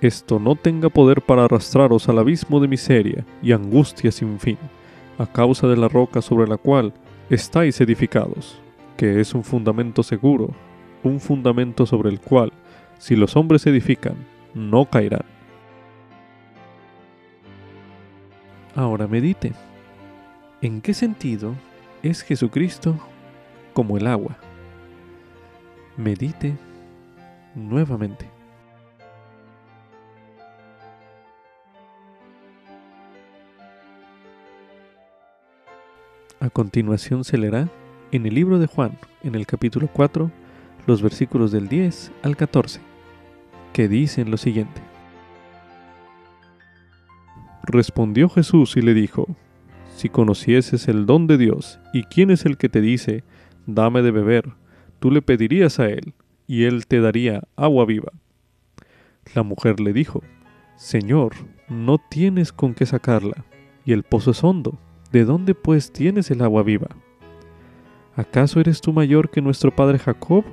esto no tenga poder para arrastraros al abismo de miseria y angustia sin fin, a causa de la roca sobre la cual estáis edificados, que es un fundamento seguro, un fundamento sobre el cual, si los hombres edifican, no caerán. Ahora medite. ¿En qué sentido es Jesucristo como el agua? Medite nuevamente. A continuación se leerá en el libro de Juan, en el capítulo 4, los versículos del 10 al 14, que dicen lo siguiente. Respondió Jesús y le dijo, Si conocieses el don de Dios y quién es el que te dice, dame de beber, tú le pedirías a él, y él te daría agua viva. La mujer le dijo, Señor, no tienes con qué sacarla, y el pozo es hondo, ¿de dónde pues tienes el agua viva? ¿Acaso eres tú mayor que nuestro padre Jacob,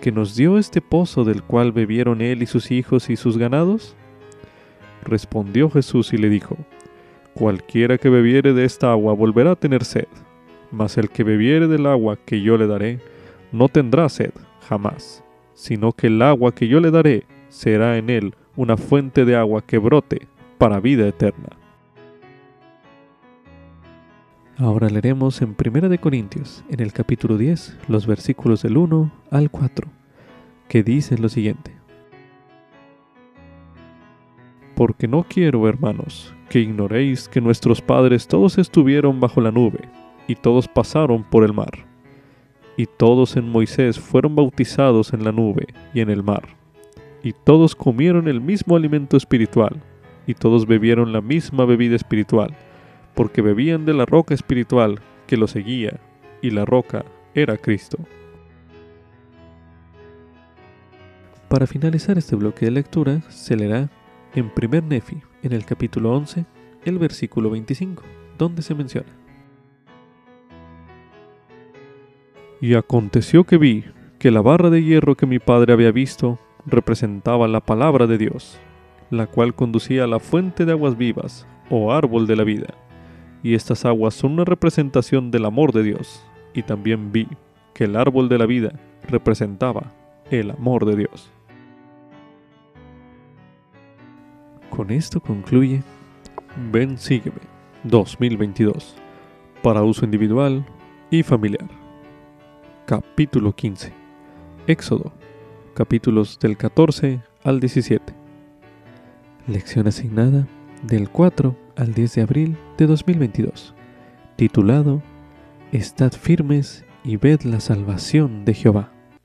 que nos dio este pozo del cual bebieron él y sus hijos y sus ganados? Respondió Jesús y le dijo, Cualquiera que bebiere de esta agua volverá a tener sed, mas el que bebiere del agua que yo le daré, no tendrá sed jamás, sino que el agua que yo le daré será en él una fuente de agua que brote para vida eterna. Ahora leeremos en 1 de Corintios, en el capítulo 10, los versículos del 1 al 4, que dicen lo siguiente. Porque no quiero, hermanos, que ignoréis que nuestros padres todos estuvieron bajo la nube, y todos pasaron por el mar. Y todos en Moisés fueron bautizados en la nube y en el mar. Y todos comieron el mismo alimento espiritual, y todos bebieron la misma bebida espiritual porque bebían de la roca espiritual que lo seguía, y la roca era Cristo. Para finalizar este bloque de lectura, se leerá en primer Nefi, en el capítulo 11, el versículo 25, donde se menciona. Y aconteció que vi que la barra de hierro que mi padre había visto representaba la palabra de Dios, la cual conducía a la fuente de aguas vivas, o árbol de la vida y estas aguas son una representación del amor de Dios. Y también vi que el árbol de la vida representaba el amor de Dios. Con esto concluye Ven Sígueme 2022 para uso individual y familiar. Capítulo 15. Éxodo. Capítulos del 14 al 17. Lección asignada del 4 al 10 de abril de 2022, titulado Estad firmes y ved la salvación de Jehová.